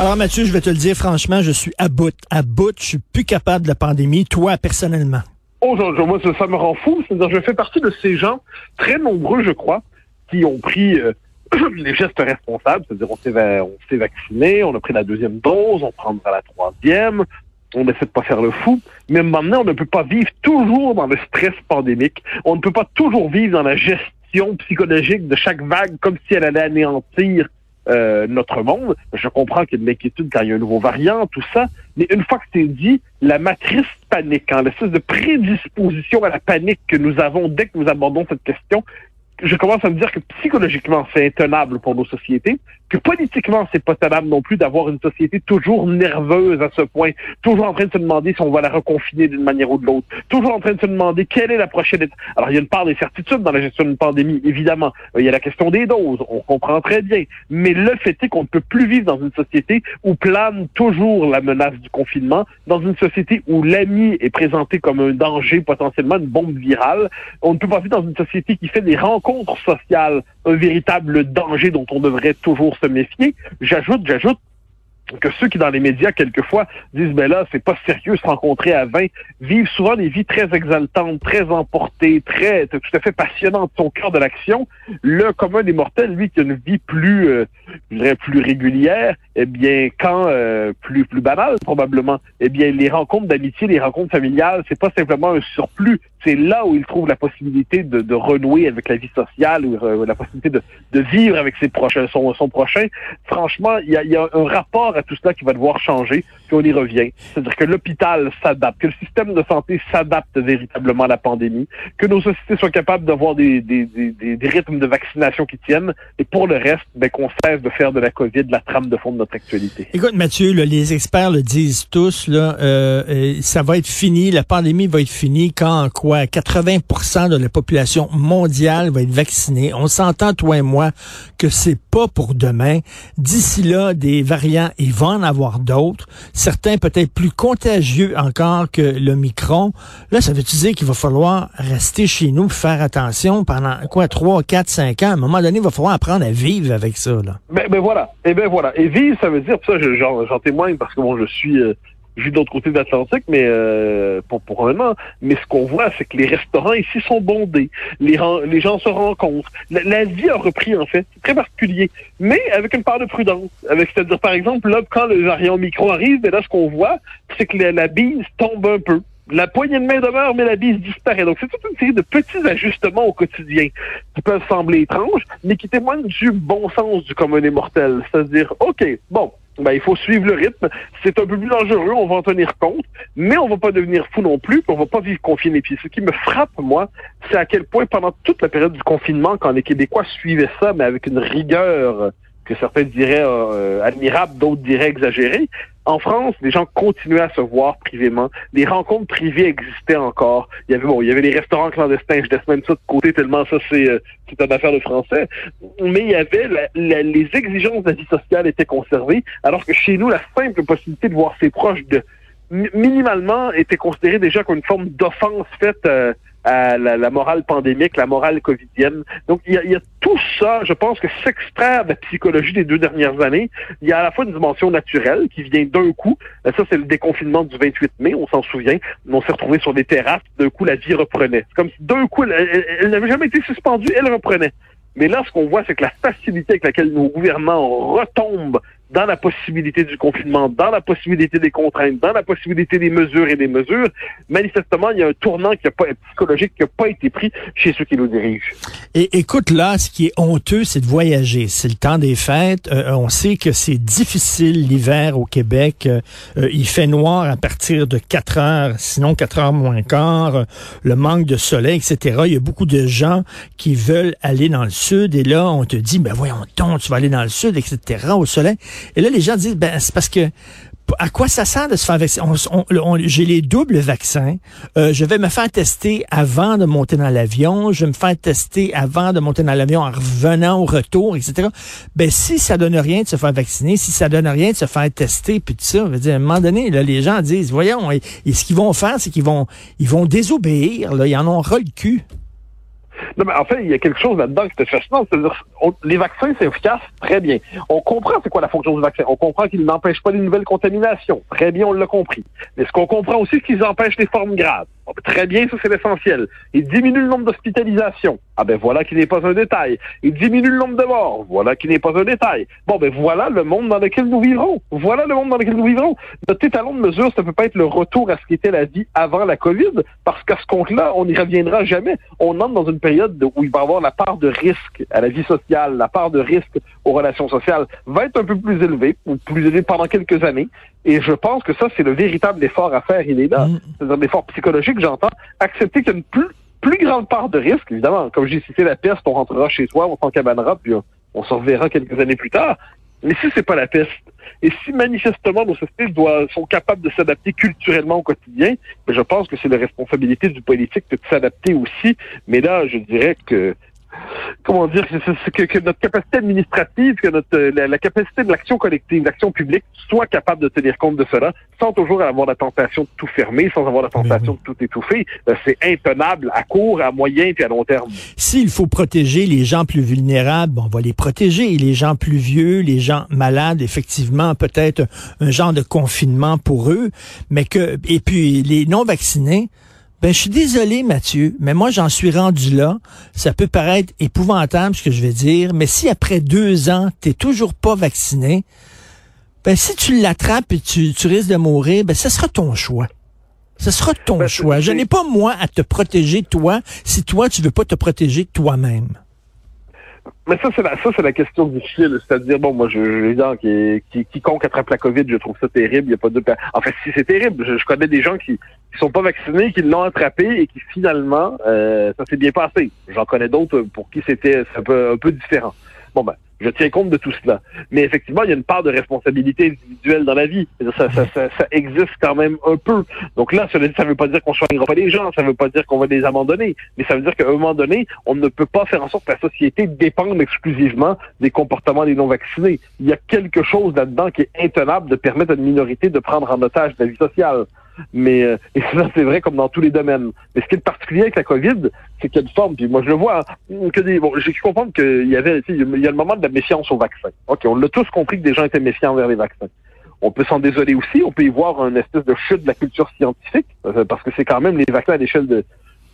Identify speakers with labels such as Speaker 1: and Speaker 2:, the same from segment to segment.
Speaker 1: Alors Mathieu, je vais te le dire franchement, je suis à bout. À bout, je suis plus capable de la pandémie, toi personnellement.
Speaker 2: Oh, moi, ça, me rend fou. C'est-à-dire, je fais partie de ces gens, très nombreux, je crois, qui ont pris euh, les gestes responsables, c'est-à-dire on s'est, vacciné, on a pris la deuxième dose, on prendra la troisième, on essaie de pas faire le fou, mais maintenant on ne peut pas vivre toujours dans le stress pandémique, on ne peut pas toujours vivre dans la gestion psychologique de chaque vague comme si elle allait anéantir euh, notre monde. Je comprends qu'il y a de l'inquiétude quand il y a un nouveau variant, tout ça, mais une fois que c'est dit, la matrice panique, hein, l'espèce de prédisposition à la panique que nous avons dès que nous abordons cette question, je commence à me dire que psychologiquement, c'est intenable pour nos sociétés, que politiquement, c'est pas tenable non plus d'avoir une société toujours nerveuse à ce point, toujours en train de se demander si on va la reconfiner d'une manière ou de l'autre, toujours en train de se demander quelle est la prochaine. Alors, il y a une part d'incertitude dans la gestion d'une pandémie, évidemment. Il y a la question des doses, on comprend très bien. Mais le fait est qu'on ne peut plus vivre dans une société où plane toujours la menace du confinement, dans une société où l'ami est présenté comme un danger, potentiellement une bombe virale. On ne peut pas vivre dans une société qui fait des rencontres contre social un véritable danger dont on devrait toujours se méfier. J'ajoute, j'ajoute que ceux qui dans les médias quelquefois disent ben là c'est pas sérieux se rencontrer à 20 vivent souvent des vies très exaltantes, très emportées, très tout à fait passionnantes, son cœur de l'action. Le commun des mortels, lui, qui a une vie plus, euh, je dirais plus régulière, eh bien quand euh, plus plus banale probablement, eh bien les rencontres d'amitié, les rencontres familiales, c'est pas simplement un surplus, c'est là où il trouve la possibilité de, de renouer avec la vie sociale ou euh, la possibilité de, de vivre avec ses prochains, son, son prochain. Franchement, il y a, y a un rapport à tout cela qui va devoir changer, puis on y revient. C'est-à-dire que l'hôpital s'adapte, que le système de santé s'adapte véritablement à la pandémie, que nos sociétés soient capables d'avoir des, des, des, des, rythmes de vaccination qui tiennent, et pour le reste, ben, qu'on cesse de faire de la COVID la trame de fond de notre actualité.
Speaker 1: Écoute, Mathieu, les experts le disent tous, là, euh, ça va être fini, la pandémie va être finie quand quoi? 80 de la population mondiale va être vaccinée. On s'entend, toi et moi, que c'est pas pour demain. D'ici là, des variants, ils va en avoir d'autres, certains peut-être plus contagieux encore que le micron. Là, ça veut dire qu'il va falloir rester chez nous, faire attention pendant quoi, 3, 4, 5 ans? À un moment donné, il va falloir apprendre à vivre avec ça. Là.
Speaker 2: Ben, ben voilà. Et eh ben voilà. Et vivre, ça veut dire, ça, j'en témoigne parce que bon, je suis euh, vu de l'autre côté de l'Atlantique, mais euh, pour, pour un moment. Mais ce qu'on voit, c'est que les restaurants ici sont bondés. Les, les gens se rencontrent. La, vie a repris, en fait. C'est très particulier. Mais avec une part de prudence. Avec, c'est-à-dire, par exemple, là, quand le variant micro arrive, ben là, ce qu'on voit, c'est que la, la bise tombe un peu la poignée de main demeure, mais la bise disparaît. Donc, c'est toute une série de petits ajustements au quotidien qui peuvent sembler étranges, mais qui témoignent du bon sens du commun des mortels. C'est-à-dire, OK, bon, ben, il faut suivre le rythme. C'est un peu plus dangereux, on va en tenir compte, mais on va pas devenir fou non plus, on va pas vivre confiné. Ce qui me frappe, moi, c'est à quel point pendant toute la période du confinement, quand les Québécois suivaient ça, mais avec une rigueur que certains diraient euh, admirable, d'autres diraient exagérée, en France, les gens continuaient à se voir privément. Les rencontres privées existaient encore. Il y avait bon, il y avait les restaurants clandestins. Je laisse même ça de côté tellement ça c'est euh, c'est une affaire de français. Mais il y avait les exigences de la vie sociale étaient conservées, alors que chez nous, la simple possibilité de voir ses proches de minimalement était considérée déjà comme une forme d'offense faite euh, à la, morale pandémique, la morale covidienne. Donc, il y, a, il y a tout ça, je pense que s'extraire de la psychologie des deux dernières années, il y a à la fois une dimension naturelle qui vient d'un coup. Euh, ça, c'est le déconfinement du 28 mai, on s'en souvient. On s'est retrouvé sur des terrasses, d'un coup, la vie reprenait. C'est comme si d'un coup, elle n'avait jamais été suspendue, elle reprenait. Mais là, ce qu'on voit, c'est que la facilité avec laquelle nos gouvernements retombent dans la possibilité du confinement, dans la possibilité des contraintes, dans la possibilité des mesures et des mesures, manifestement, il y a un tournant qui a pas, psychologique qui n'a pas été pris chez ceux qui nous dirigent.
Speaker 1: Et écoute, là, ce qui est honteux, c'est de voyager. C'est le temps des fêtes. Euh, on sait que c'est difficile l'hiver au Québec. Euh, euh, il fait noir à partir de 4 heures, sinon 4 heures moins quart. le manque de soleil, etc. Il y a beaucoup de gens qui veulent aller dans le sud et là, on te dit, ben voyons donc, tu vas aller dans le sud, etc., au soleil. Et là, les gens disent, ben, c'est parce que à quoi ça sert de se faire vacciner? J'ai les doubles vaccins. Euh, je vais me faire tester avant de monter dans l'avion. Je vais me faire tester avant de monter dans l'avion en revenant au retour, etc. Ben, si ça donne rien de se faire vacciner, si ça donne rien de se faire tester, puis tout ça, veut dire, à un moment donné, là, les gens disent, voyons, et, ce qu'ils vont faire, c'est qu'ils vont, ils vont désobéir, là, ils en ont ras le cul.
Speaker 2: Non, mais en fait, il y a quelque chose là-dedans qui est fascinant. C'est-à-dire, les vaccins, c'est efficace, très bien. On comprend c'est quoi la fonction du vaccin. On comprend qu'ils n'empêchent pas les nouvelles contaminations. Très bien, on l'a compris. Mais ce qu'on comprend aussi, c'est qu'ils empêchent les formes graves. Très bien, ça c'est l'essentiel. Ils diminuent le nombre d'hospitalisations. Ah ben voilà qui n'est pas un détail. Ils diminuent le nombre de morts. Voilà qui n'est pas un détail. Bon ben voilà le monde dans lequel nous vivrons. Voilà le monde dans lequel nous vivrons. Notre étalon de mesure, ça peut pas être le retour à ce qu'était la vie avant la COVID, parce qu'à ce compte-là, on n'y reviendra jamais. On entre dans une période où il va y avoir la part de risque à la vie sociale, la part de risque aux relations sociales va être un peu plus élevée, ou plus élevée pendant quelques années. Et je pense que ça, c'est le véritable effort à faire. Il est là. C'est un effort psychologique, j'entends. Accepter qu'il y a une plus, plus grande part de risque, évidemment. Comme j'ai cité la peste, on rentrera chez soi, on s'en cabanera, puis on, s'en reverra quelques années plus tard. Mais si c'est pas la peste, et si manifestement nos sociétés doivent, sont capables de s'adapter culturellement au quotidien, ben, je pense que c'est la responsabilité du politique de s'adapter aussi. Mais là, je dirais que comment dire, que, que, notre capacité administrative, que notre la, capacité de l'action collective, l'action publique, soit capable de tenir compte de cela, sans toujours avoir la tentation de tout fermer, sans avoir la tentation de tout étouffer. Euh, c'est intenable à court, à moyen et à long terme.
Speaker 1: S'il faut protéger les gens plus vulnérables, on va les protéger. Les gens plus vieux, les gens malades, effectivement, peut-être un genre de confinement pour eux, mais que et puis les non vaccinés ben, je suis désolé, Mathieu, mais moi, j'en suis rendu là. Ça peut paraître épouvantable, ce que je vais dire, mais si après deux ans, t'es toujours pas vacciné, ben, si tu l'attrapes et tu, tu risques de mourir, ben, ce sera ton choix. Ce sera ton ben, choix. Je n'ai pas, moi, à te protéger, toi, si toi, tu veux pas te protéger toi-même.
Speaker 2: Mais ça, c'est la, ça, c'est la question difficile. C'est-à-dire, bon, moi, je, évidemment, qui, qui, quiconque attrape la COVID, je trouve ça terrible. Il a pas de, en fait, si c'est terrible, je, connais des gens qui, qui sont pas vaccinés, qui l'ont attrapé et qui finalement, euh, ça s'est bien passé. J'en connais d'autres pour qui c'était un peu, un peu différent. Bon, ben, je tiens compte de tout cela. Mais effectivement, il y a une part de responsabilité individuelle dans la vie. Ça, ça, ça, existe quand même un peu. Donc là, ça ne veut pas dire qu'on ne pas les gens, ça ne veut pas dire qu'on va les abandonner, mais ça veut dire qu'à un moment donné, on ne peut pas faire en sorte que la société dépende exclusivement des comportements des non-vaccinés. Il y a quelque chose là-dedans qui est intenable de permettre à une minorité de prendre en otage la vie sociale. Mais euh, et ça, c'est vrai comme dans tous les domaines. Mais ce qui est particulier avec la COVID, c'est qu'il y a une forme, puis moi je le vois, hein, que des, bon, j'ai pu comprendre qu'il y avait, il y a le moment de la méfiance au vaccin. OK, on l'a tous compris que des gens étaient méfiants envers les vaccins. On peut s'en désoler aussi, on peut y voir une espèce de chute de la culture scientifique, euh, parce que c'est quand même les vaccins à l'échelle de,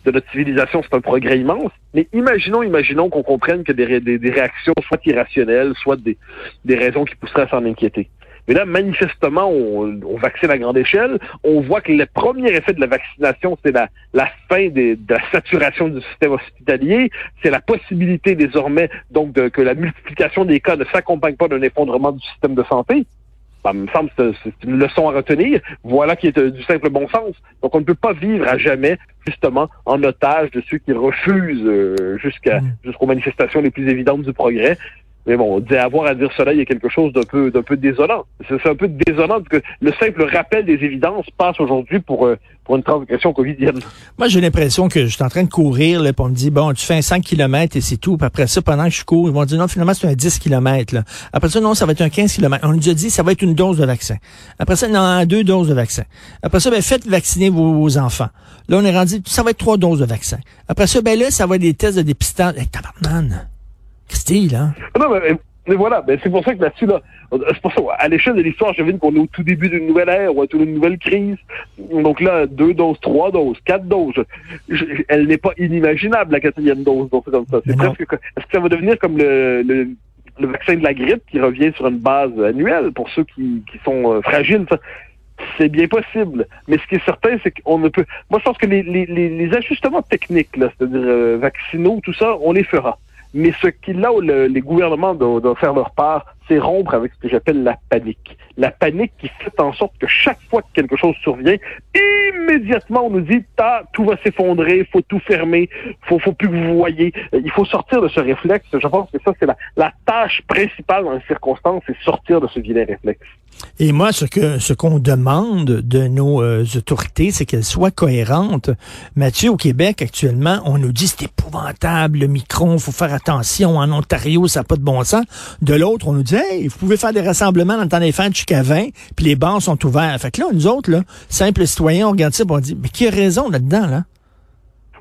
Speaker 2: de notre civilisation, c'est un progrès immense. Mais imaginons, imaginons qu'on comprenne que des, des, des, réactions soit irrationnelles, soit des, des raisons qui pousseraient à s'en inquiéter. Mais là, manifestement, on, on, vaccine à grande échelle. On voit que le premier effet de la vaccination, c'est la, la fin des, de la saturation du système hospitalier. C'est la possibilité désormais donc de, que la multiplication des cas ne s'accompagne pas d'un effondrement du système de santé. Ça me semble que c'est une leçon à retenir. Voilà qui est euh, du simple bon sens. Donc, on ne peut pas vivre à jamais, justement, en otage de ceux qui refusent euh, jusqu'à mmh. jusqu'aux manifestations les plus évidentes du progrès. Mais bon, avoir à dire cela, il y a quelque chose d'un peu, d'un peu désolant. C'est un peu désolant parce que le simple rappel des évidences passe aujourd'hui pour, euh, pour une transaction covidienne.
Speaker 1: Moi, j'ai l'impression que je suis en train de courir, là, on me dit, bon, tu fais un 5 km et c'est tout. Puis après ça, pendant que je cours, ils vont dire, non, finalement, c'est un 10 km. Là. Après ça, non, ça va être un 15 km. On nous a dit, ça va être une dose de vaccin. Après ça, non, deux doses de vaccin. Après ça, ben, faites vacciner vos, enfants. Là, on est rendu, ça va être trois doses de vaccin. Après ça, ben là, ça va être des tests de dépistage. Hey, tabarnak! Style, hein?
Speaker 2: Non, mais, voilà, ben, c'est pour ça que là-dessus, là, c'est pour ça, à l'échelle de l'histoire, je devine qu'on est au tout début d'une nouvelle ère ou à d'une nouvelle crise. Donc là, deux doses, trois doses, quatre doses. elle n'est pas inimaginable, la quatrième dose. Donc c'est comme ça. C'est presque, est-ce que ça va devenir comme le, le, vaccin de la grippe qui revient sur une base annuelle pour ceux qui, qui sont euh, fragiles? c'est bien possible. Mais ce qui est certain, c'est qu'on ne peut. Moi, je pense que les, les, les ajustements techniques, c'est-à-dire euh, vaccinaux, tout ça, on les fera. Mais ce qu'il là où les gouvernements doivent, faire leur part, c'est rompre avec ce que j'appelle la panique. La panique qui fait en sorte que chaque fois que quelque chose survient, immédiatement on nous dit tout va s'effondrer, faut tout fermer, faut faut plus que vous voyez. Euh, il faut sortir de ce réflexe. Je pense que ça c'est la, la tâche principale dans les circonstances, c'est sortir de ce vilain réflexe.
Speaker 1: Et moi, ce que ce qu'on demande de nos euh, autorités, c'est qu'elles soient cohérentes. Mathieu, au Québec, actuellement, on nous dit c'est épouvantable, le micron, faut faire attention. En Ontario, ça n'a pas de bon sens. De l'autre, on nous dit, vous pouvez faire des rassemblements dans le temps des fêtes jusqu'à 20, puis les bars sont ouverts. Fait que là, nous autres, là, simples citoyens, on regarde ça, on dit, mais qui a raison là-dedans, là?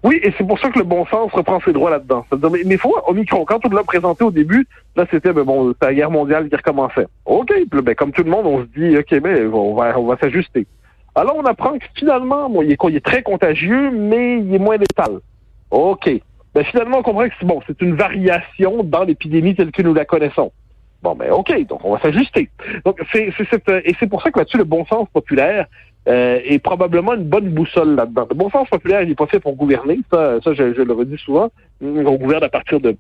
Speaker 2: Oui, et c'est pour ça que le bon sens reprend ses droits là-dedans. Mais il faut, Omicron, quand on l'a présenté au début, là, c'était, ben bon, la guerre mondiale qui recommençait. OK, ben, comme tout le monde, on se dit, OK, ben, on va, s'ajuster. Alors, on apprend que finalement, bon, il, est, il est très contagieux, mais il est moins létal. OK. Ben, finalement, on comprend que c'est bon, c'est une variation dans l'épidémie telle que nous la connaissons. Bon, ben, OK, donc on va s'ajuster. Donc, c'est, c'est, et c'est pour ça que là-dessus, le bon sens populaire, euh, est probablement une bonne boussole là-dedans. Le bon sens populaire, il n'est pas fait pour gouverner, ça, ça je, je le redis souvent. On gouverne à partir de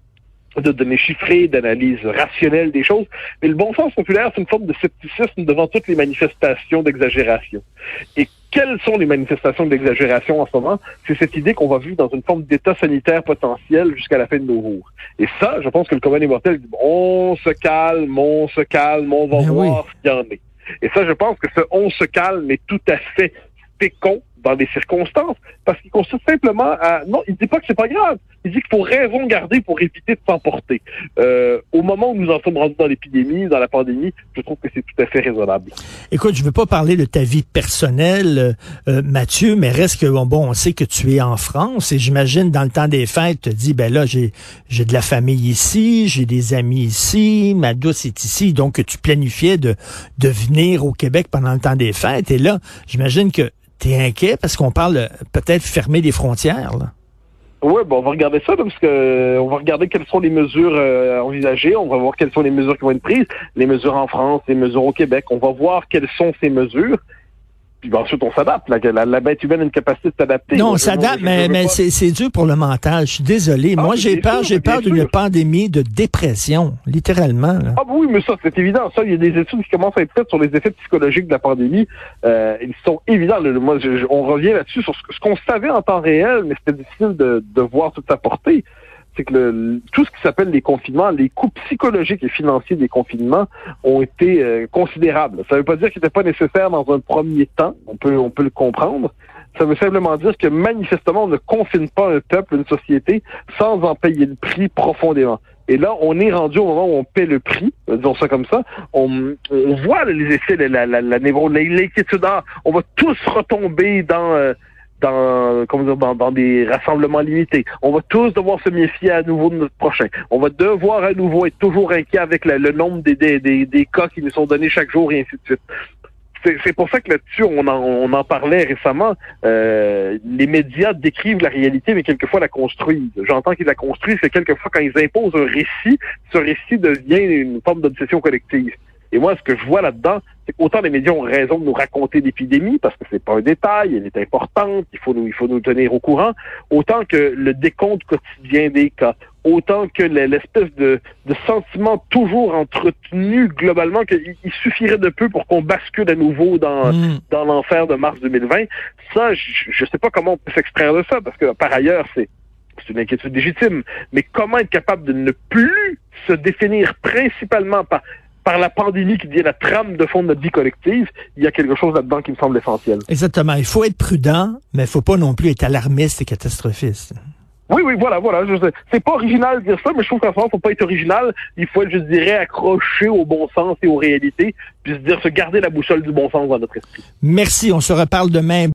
Speaker 2: de données chiffrées, d'analyse rationnelle des choses. Mais le bon sens populaire, c'est une forme de scepticisme devant toutes les manifestations d'exagération. Et quelles sont les manifestations d'exagération en ce moment? C'est cette idée qu'on va vivre dans une forme d'état sanitaire potentiel jusqu'à la fin de nos jours. Et ça, je pense que le commun immortel dit, on se calme, on se calme, on va voir ce qu'il y en est. Et ça, je pense que ce on se calme est tout à fait fécond dans des circonstances, parce qu'il consiste simplement à... Non, il dit pas que c'est pas grave. Il dit qu'il faut raison garder pour éviter de s'emporter. Euh, au moment où nous en sommes rendus dans l'épidémie, dans la pandémie, je trouve que c'est tout à fait raisonnable.
Speaker 1: Écoute, je veux pas parler de ta vie personnelle, euh, Mathieu, mais reste que bon, on sait que tu es en France et j'imagine dans le temps des fêtes, tu te dis ben là j'ai j'ai de la famille ici, j'ai des amis ici, ma douce est ici, donc tu planifiais de de venir au Québec pendant le temps des fêtes et là, j'imagine que T'es inquiet parce qu'on parle peut-être fermer les frontières?
Speaker 2: Oui, bon, on va regarder ça parce que on va regarder quelles sont les mesures euh, envisagées, on va voir quelles sont les mesures qui vont être prises, les mesures en France, les mesures au Québec, on va voir quelles sont ces mesures puis ensuite, on s'adapte. La, la, bête humaine a une capacité de s'adapter.
Speaker 1: Non, on s'adapte, mais, mais c'est dur pour le mental. Je suis désolé. Ah, Moi, j'ai peur, j'ai peur d'une pandémie de dépression, littéralement.
Speaker 2: Ah oui, mais ça, c'est évident. Ça, il y a des études qui commencent à être faites sur les effets psychologiques de la pandémie. Euh, ils sont évidents. moi, on revient là-dessus sur ce, qu'on savait en temps réel, mais c'était difficile de, de voir toute sa portée c'est que le, tout ce qui s'appelle les confinements, les coûts psychologiques et financiers des confinements ont été euh, considérables. Ça ne veut pas dire qu'ils n'étaient pas nécessaires dans un premier temps, on peut, on peut le comprendre. Ça veut simplement dire que manifestement, on ne confine pas un peuple, une société, sans en payer le prix profondément. Et là, on est rendu au moment où on paie le prix, disons ça comme ça. On, on voit les effets, la, la, la, l'inquiétude. Ah, on va tous retomber dans... Euh, dans, dans, dans, des rassemblements limités. On va tous devoir se méfier à nouveau de notre prochain. On va devoir à nouveau être toujours inquiet avec le, nombre des, des, des, des, cas qui nous sont donnés chaque jour et ainsi de suite. C'est pour ça que là-dessus, on en, on en parlait récemment. Euh, les médias décrivent la réalité, mais quelquefois la construisent. J'entends qu'ils la construisent, c'est quelquefois quand ils imposent un récit, ce récit devient une forme d'obsession collective. Et moi, ce que je vois là-dedans, c'est qu'autant les médias ont raison de nous raconter l'épidémie, parce que c'est pas un détail, elle est importante, il faut nous, il faut nous tenir au courant, autant que le décompte quotidien des cas, autant que l'espèce de, de sentiment toujours entretenu globalement qu'il suffirait de peu pour qu'on bascule à nouveau dans, mm. dans l'enfer de mars 2020. Ça, je ne sais pas comment on peut s'extraire de ça, parce que par ailleurs, c'est c'est une inquiétude légitime, mais comment être capable de ne plus se définir principalement par par la pandémie qui devient la trame de fond de notre vie collective, il y a quelque chose là-dedans qui me semble essentiel.
Speaker 1: Exactement. Il faut être prudent, mais il faut pas non plus être alarmiste et catastrophiste.
Speaker 2: Oui, oui, voilà, voilà. C'est pas original de dire ça, mais je trouve qu'en ce moment, faut pas être original. Il faut être, je dirais, accroché au bon sens et aux réalités, puis se dire, se garder la boussole du bon sens dans notre esprit.
Speaker 1: Merci. On se reparle demain.